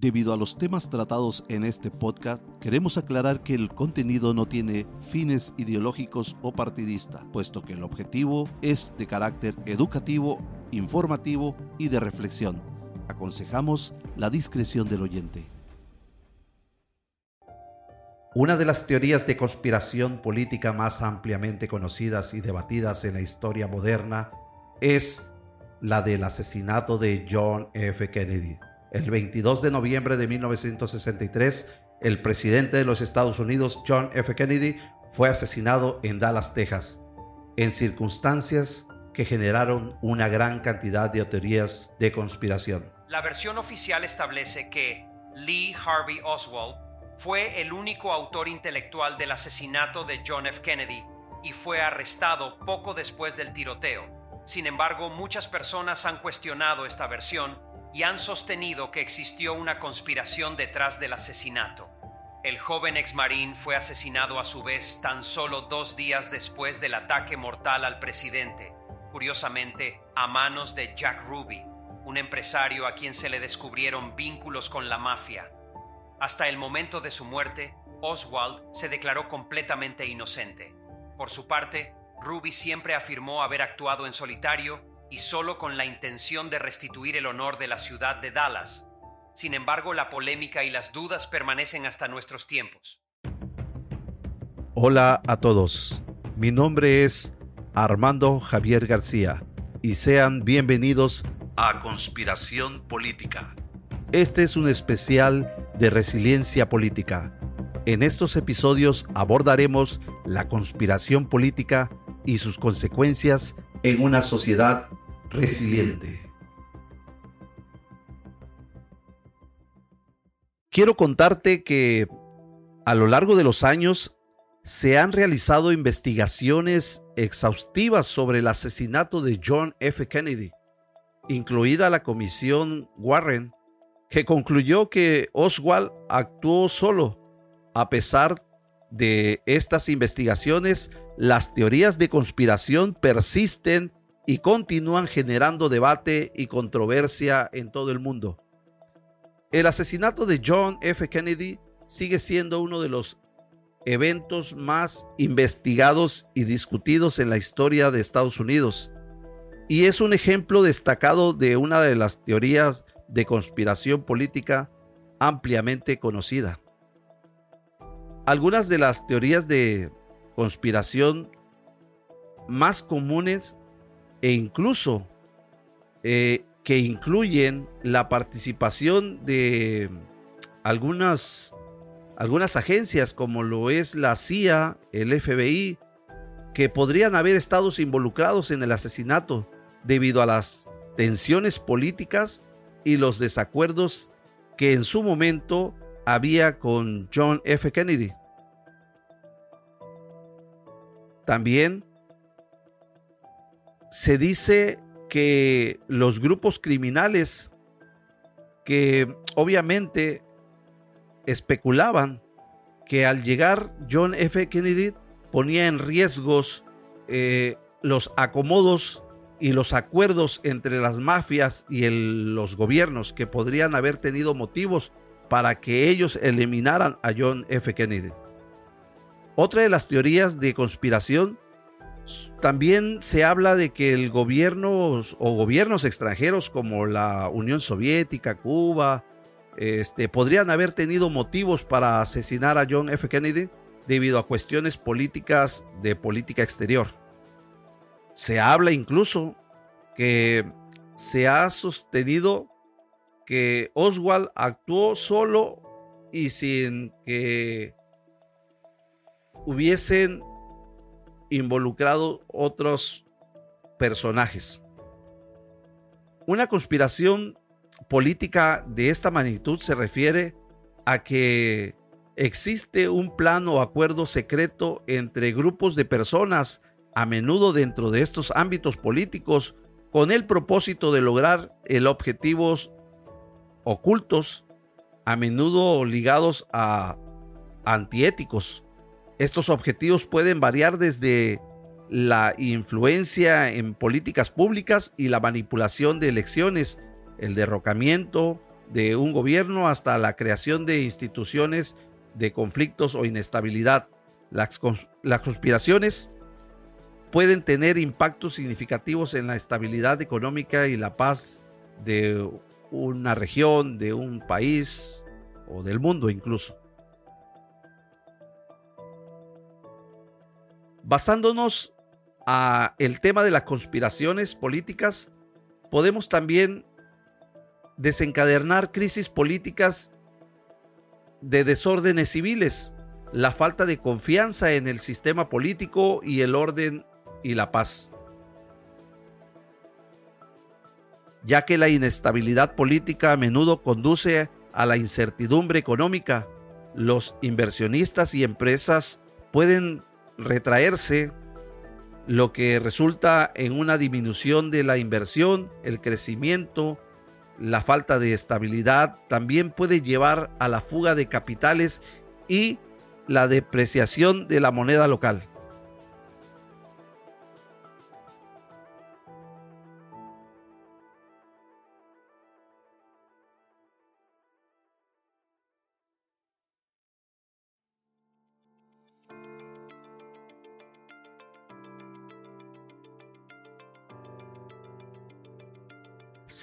Debido a los temas tratados en este podcast, queremos aclarar que el contenido no tiene fines ideológicos o partidista, puesto que el objetivo es de carácter educativo, informativo y de reflexión. Aconsejamos la discreción del oyente. Una de las teorías de conspiración política más ampliamente conocidas y debatidas en la historia moderna es la del asesinato de John F. Kennedy. El 22 de noviembre de 1963, el presidente de los Estados Unidos, John F. Kennedy, fue asesinado en Dallas, Texas, en circunstancias que generaron una gran cantidad de teorías de conspiración. La versión oficial establece que Lee Harvey Oswald fue el único autor intelectual del asesinato de John F. Kennedy y fue arrestado poco después del tiroteo. Sin embargo, muchas personas han cuestionado esta versión y han sostenido que existió una conspiración detrás del asesinato. El joven ex marín fue asesinado a su vez tan solo dos días después del ataque mortal al presidente, curiosamente a manos de Jack Ruby, un empresario a quien se le descubrieron vínculos con la mafia. Hasta el momento de su muerte, Oswald se declaró completamente inocente. Por su parte, Ruby siempre afirmó haber actuado en solitario y solo con la intención de restituir el honor de la ciudad de Dallas. Sin embargo, la polémica y las dudas permanecen hasta nuestros tiempos. Hola a todos, mi nombre es Armando Javier García y sean bienvenidos a Conspiración Política. Este es un especial de resiliencia política. En estos episodios abordaremos la conspiración política y sus consecuencias en una sociedad resiliente. Quiero contarte que a lo largo de los años se han realizado investigaciones exhaustivas sobre el asesinato de John F. Kennedy, incluida la comisión Warren, que concluyó que Oswald actuó solo. A pesar de estas investigaciones, las teorías de conspiración persisten y continúan generando debate y controversia en todo el mundo. El asesinato de John F. Kennedy sigue siendo uno de los eventos más investigados y discutidos en la historia de Estados Unidos. Y es un ejemplo destacado de una de las teorías de conspiración política ampliamente conocida. Algunas de las teorías de conspiración más comunes e incluso eh, que incluyen la participación de algunas, algunas agencias como lo es la CIA, el FBI, que podrían haber estado involucrados en el asesinato debido a las tensiones políticas y los desacuerdos que en su momento había con John F. Kennedy. También se dice que los grupos criminales que obviamente especulaban que al llegar John F. Kennedy ponía en riesgos eh, los acomodos y los acuerdos entre las mafias y los gobiernos que podrían haber tenido motivos para que ellos eliminaran a John F. Kennedy. Otra de las teorías de conspiración también se habla de que el gobierno o gobiernos extranjeros como la Unión Soviética, Cuba, este, podrían haber tenido motivos para asesinar a John F. Kennedy debido a cuestiones políticas de política exterior. Se habla incluso que se ha sostenido que Oswald actuó solo y sin que hubiesen involucrado otros personajes. Una conspiración política de esta magnitud se refiere a que existe un plan o acuerdo secreto entre grupos de personas a menudo dentro de estos ámbitos políticos con el propósito de lograr el objetivos ocultos, a menudo ligados a antiéticos. Estos objetivos pueden variar desde la influencia en políticas públicas y la manipulación de elecciones, el derrocamiento, de un gobierno hasta la creación de instituciones de conflictos o inestabilidad. Las, conspiraciones pueden tener impactos significativos en la estabilidad económica y la paz de una región, de un país o del mundo incluso. Basándonos a el tema de las conspiraciones políticas, podemos también desencadenar crisis políticas de desórdenes civiles, la falta de confianza en el sistema político y el orden y la paz. Ya que la inestabilidad política a menudo conduce a la incertidumbre económica, los inversionistas y empresas pueden retraerse, lo que resulta en una disminución de la inversión, el crecimiento, la falta de estabilidad también puede llevar a la fuga de capitales y la depreciación de la moneda local.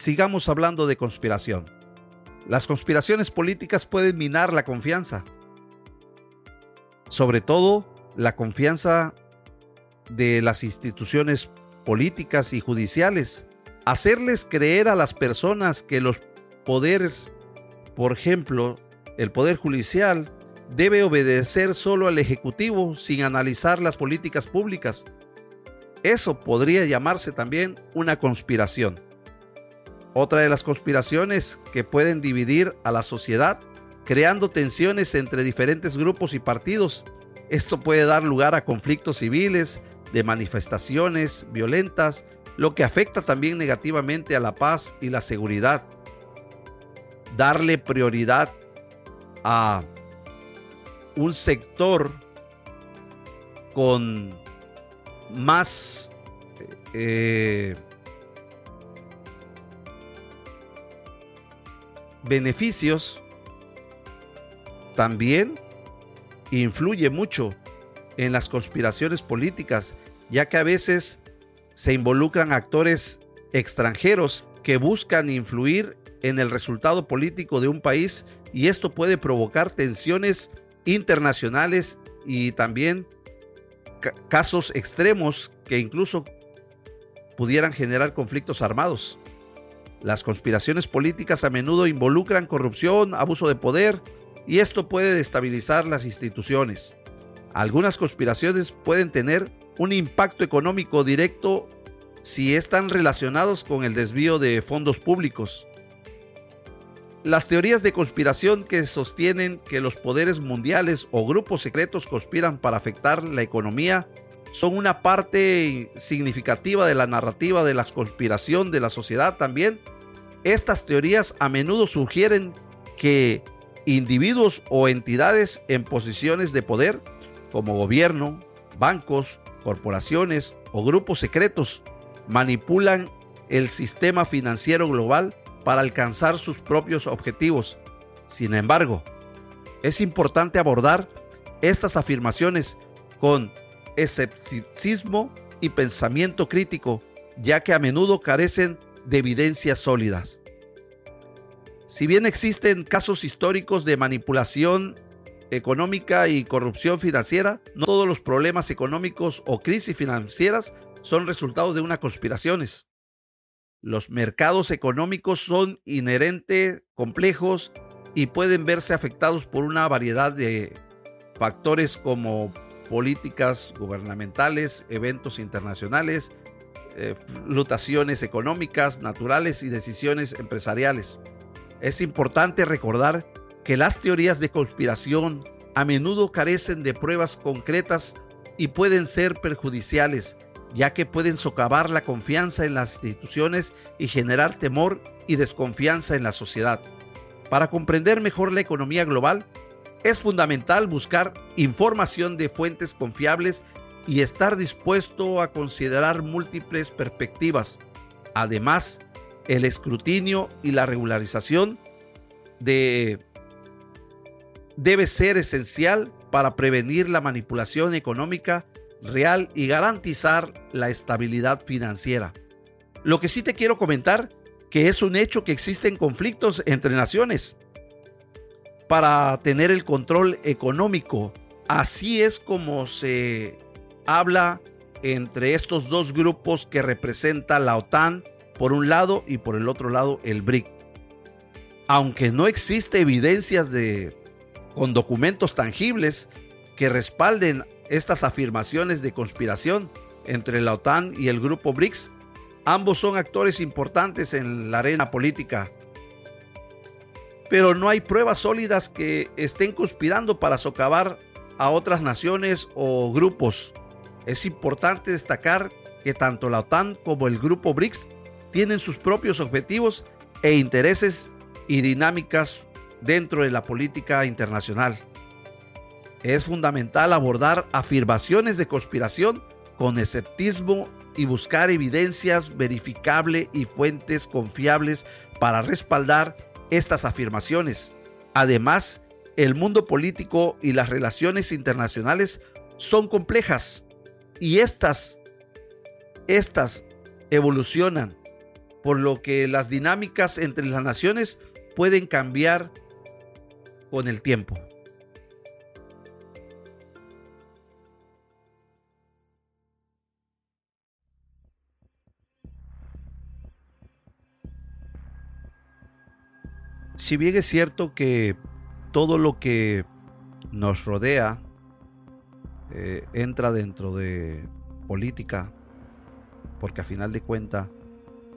Sigamos hablando de conspiración. Las conspiraciones políticas pueden minar la confianza, sobre todo la confianza de las instituciones políticas y judiciales. Hacerles creer a las personas que los poderes, por ejemplo, el poder judicial, debe obedecer solo al Ejecutivo sin analizar las políticas públicas. Eso podría llamarse también una conspiración. Otra de las conspiraciones que pueden dividir a la sociedad, creando tensiones entre diferentes grupos y partidos. Esto puede dar lugar a conflictos civiles, de manifestaciones violentas, lo que afecta también negativamente a la paz y la seguridad. Darle prioridad a un sector con más eh, beneficios también influye mucho en las conspiraciones políticas, ya que a veces se involucran actores extranjeros que buscan influir en el resultado político de un país y esto puede provocar tensiones internacionales y también casos extremos que incluso pudieran generar conflictos armados. Las conspiraciones políticas a menudo involucran corrupción, abuso de poder, y esto puede destabilizar las instituciones. Algunas conspiraciones pueden tener un impacto económico directo si están relacionados con el desvío de fondos públicos. Las teorías de conspiración que sostienen que los poderes mundiales o grupos secretos conspiran para afectar la economía son una parte significativa de la narrativa de la conspiración de la sociedad también. Estas teorías a menudo sugieren que individuos o entidades en posiciones de poder, como gobierno, bancos, corporaciones o grupos secretos, manipulan el sistema financiero global para alcanzar sus propios objetivos. Sin embargo, es importante abordar estas afirmaciones con escepticismo y pensamiento crítico, ya que a menudo carecen de evidencias sólidas. Si bien existen casos históricos de manipulación económica y corrupción financiera, no todos los problemas económicos o crisis financieras son resultados de una conspiraciones. Los mercados económicos son inherentes, complejos y pueden verse afectados por una variedad de factores como políticas gubernamentales, eventos internacionales, eh, económicas, naturales y decisiones empresariales. Es importante recordar que las teorías de conspiración a menudo carecen de pruebas concretas y pueden ser perjudiciales, ya que pueden socavar la confianza en las instituciones y generar temor y desconfianza en la sociedad. Para comprender mejor la economía global, es fundamental buscar información de fuentes confiables y estar dispuesto a considerar múltiples perspectivas. Además, el escrutinio y la regularización de debe ser esencial para prevenir la manipulación económica real y garantizar la estabilidad financiera. Lo que sí te quiero comentar que es un hecho que existen conflictos entre naciones para tener el control económico. Así es como se habla entre estos dos grupos que representa la OTAN por un lado y por el otro lado el BRIC. Aunque no existe evidencias de con documentos tangibles que respalden estas afirmaciones de conspiración entre la OTAN y el grupo BRICS, ambos son actores importantes en la arena política. Pero no hay pruebas sólidas que estén conspirando para socavar a otras naciones o grupos. Es importante destacar que tanto la OTAN como el grupo BRICS tienen sus propios objetivos e intereses y dinámicas dentro de la política internacional. Es fundamental abordar afirmaciones de conspiración con escepticismo y buscar evidencias verificables y fuentes confiables para respaldar estas afirmaciones. Además, el mundo político y las relaciones internacionales son complejas y estas, estas evolucionan, por lo que las dinámicas entre las naciones pueden cambiar con el tiempo. Si bien es cierto que todo lo que nos rodea eh, entra dentro de política, porque a final de cuentas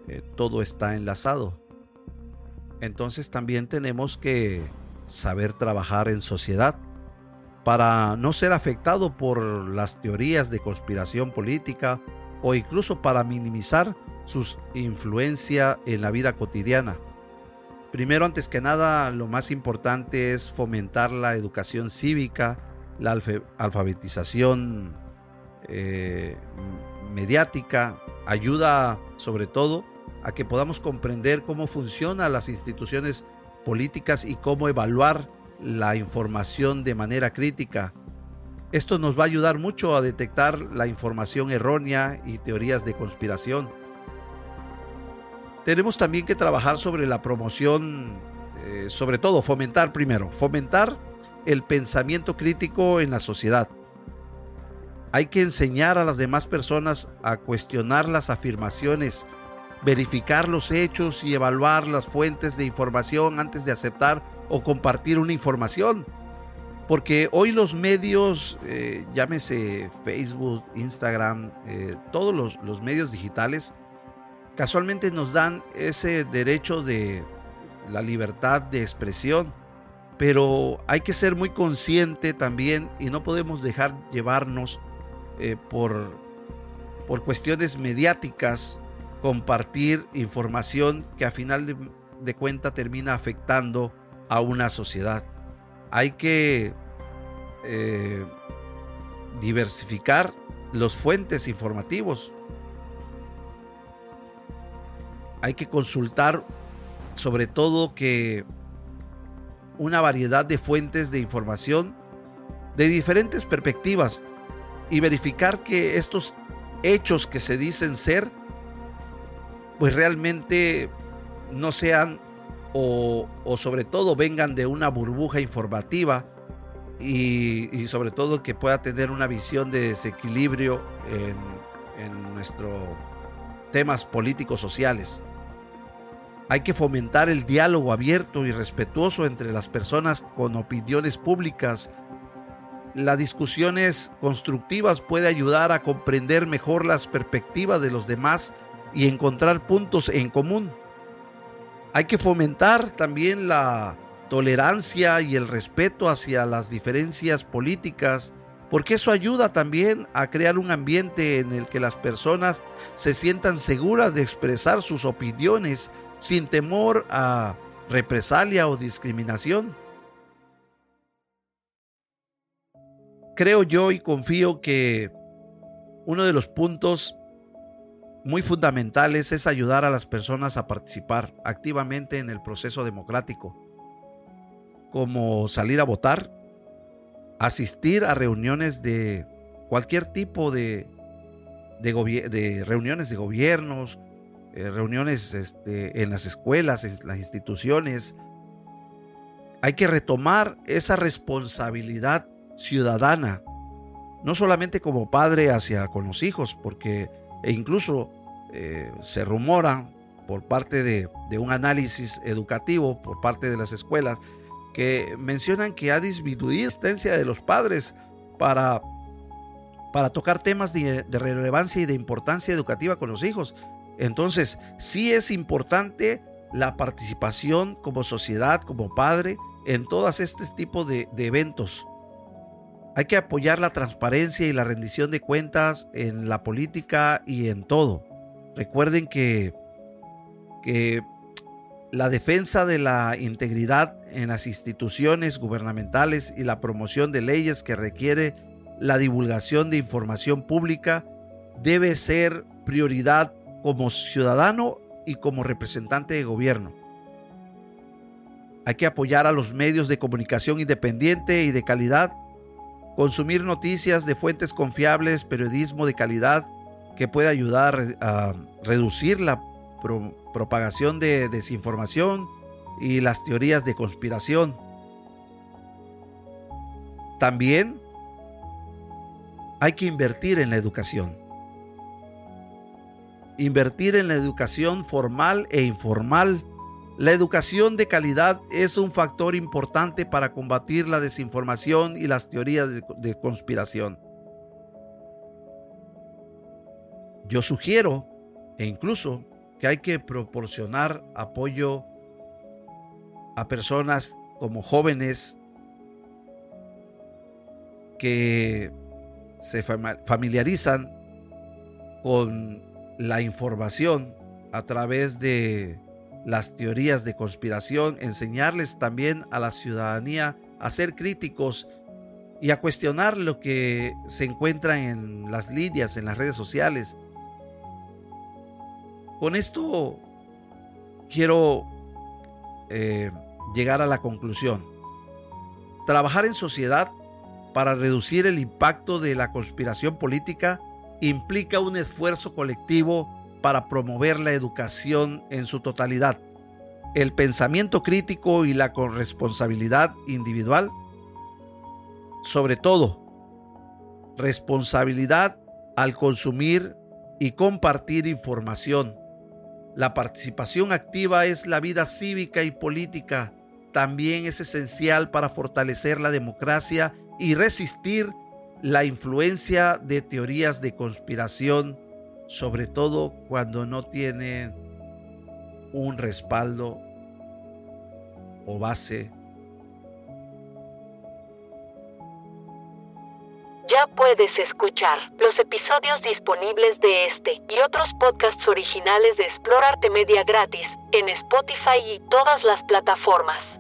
eh, todo está enlazado. Entonces también tenemos que saber trabajar en sociedad para no ser afectado por las teorías de conspiración política o incluso para minimizar su influencia en la vida cotidiana. Primero, antes que nada, lo más importante es fomentar la educación cívica, la alfabetización eh, mediática, ayuda sobre todo a que podamos comprender cómo funcionan las instituciones políticas y cómo evaluar la información de manera crítica. Esto nos va a ayudar mucho a detectar la información errónea y teorías de conspiración. Tenemos también que trabajar sobre la promoción, eh, sobre todo fomentar primero, fomentar el pensamiento crítico en la sociedad. Hay que enseñar a las demás personas a cuestionar las afirmaciones verificar los hechos y evaluar las fuentes de información antes de aceptar o compartir una información. Porque hoy los medios, eh, llámese Facebook, Instagram, eh, todos los, los medios digitales, casualmente nos dan ese derecho de la libertad de expresión. Pero hay que ser muy consciente también y no podemos dejar llevarnos eh, por, por cuestiones mediáticas compartir información que a final de, de cuenta termina afectando a una sociedad. Hay que eh, diversificar los fuentes informativos. Hay que consultar sobre todo que una variedad de fuentes de información de diferentes perspectivas y verificar que estos hechos que se dicen ser pues realmente no sean o, sobre todo vengan de una burbuja informativa y, sobre todo que pueda tener una visión de desequilibrio en, en nuestros temas políticos sociales. Hay que fomentar el diálogo abierto y respetuoso entre las personas con opiniones públicas. Las discusiones constructivas puede ayudar a comprender mejor las perspectivas de los demás y encontrar puntos en común. Hay que fomentar también la tolerancia y el respeto hacia las diferencias políticas, porque eso ayuda también a crear un ambiente en el que las personas se sientan seguras de expresar sus opiniones sin temor a represalia o discriminación. Creo yo y confío que uno de los puntos muy fundamentales es ayudar a las personas a participar activamente en el proceso democrático. como salir a votar, asistir a reuniones de cualquier tipo de, de, reuniones de gobiernos, eh, reuniones este, en las escuelas, en las instituciones. Hay que retomar esa responsabilidad ciudadana, no solamente como padre hacia con los hijos, porque e incluso eh, se rumora por parte de, un análisis educativo, por parte de las escuelas, que mencionan que ha disminuido la asistencia de los padres para, para tocar temas de relevancia y de importancia educativa con los hijos. Entonces, sí es importante la participación como sociedad, como padre, en todos estos tipos de, de, eventos. Hay que apoyar la transparencia y la rendición de cuentas en la política y en todo. Recuerden que, que la defensa de la integridad en las instituciones gubernamentales y la promoción de leyes que requiere la divulgación de información pública debe ser prioridad como ciudadano y como representante de gobierno. Hay que apoyar a los medios de comunicación independiente y de calidad, consumir noticias de fuentes confiables, periodismo de calidad que puede ayudar a reducir la propagación de desinformación y las teorías de conspiración. También hay que invertir en la educación. Invertir en la educación formal e informal. La educación de calidad es un factor importante para combatir la desinformación y las teorías de, conspiración. Yo sugiero e incluso que hay que proporcionar apoyo a personas como jóvenes que se familiarizan con la información a través de las teorías de conspiración, enseñarles también a la ciudadanía a ser críticos y a cuestionar lo que se encuentra en las líneas, en las redes sociales, con esto quiero eh, llegar a la conclusión. Trabajar en sociedad para reducir el impacto de la conspiración política implica un esfuerzo colectivo para promover la educación en su totalidad, el pensamiento crítico y la corresponsabilidad individual. Sobre todo, responsabilidad al consumir y compartir información la participación activa es la vida cívica y política. También es esencial para fortalecer la democracia y resistir la influencia de teorías de conspiración, sobre todo cuando no tienen un respaldo o base Ya puedes escuchar los episodios disponibles de este y otros podcasts originales de Explorarte Media gratis en Spotify y todas las plataformas.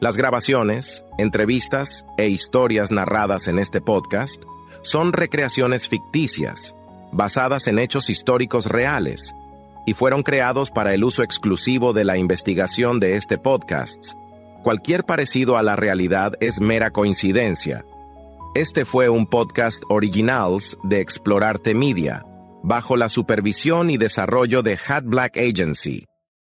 Las grabaciones, entrevistas e historias narradas en este podcast son recreaciones ficticias, basadas en hechos históricos reales, y fueron creados para el uso exclusivo de la investigación de este podcast. Cualquier parecido a la realidad es mera coincidencia este fue un podcast originals de Explorarte Media, bajo la supervisión y desarrollo de Hat Black Agency.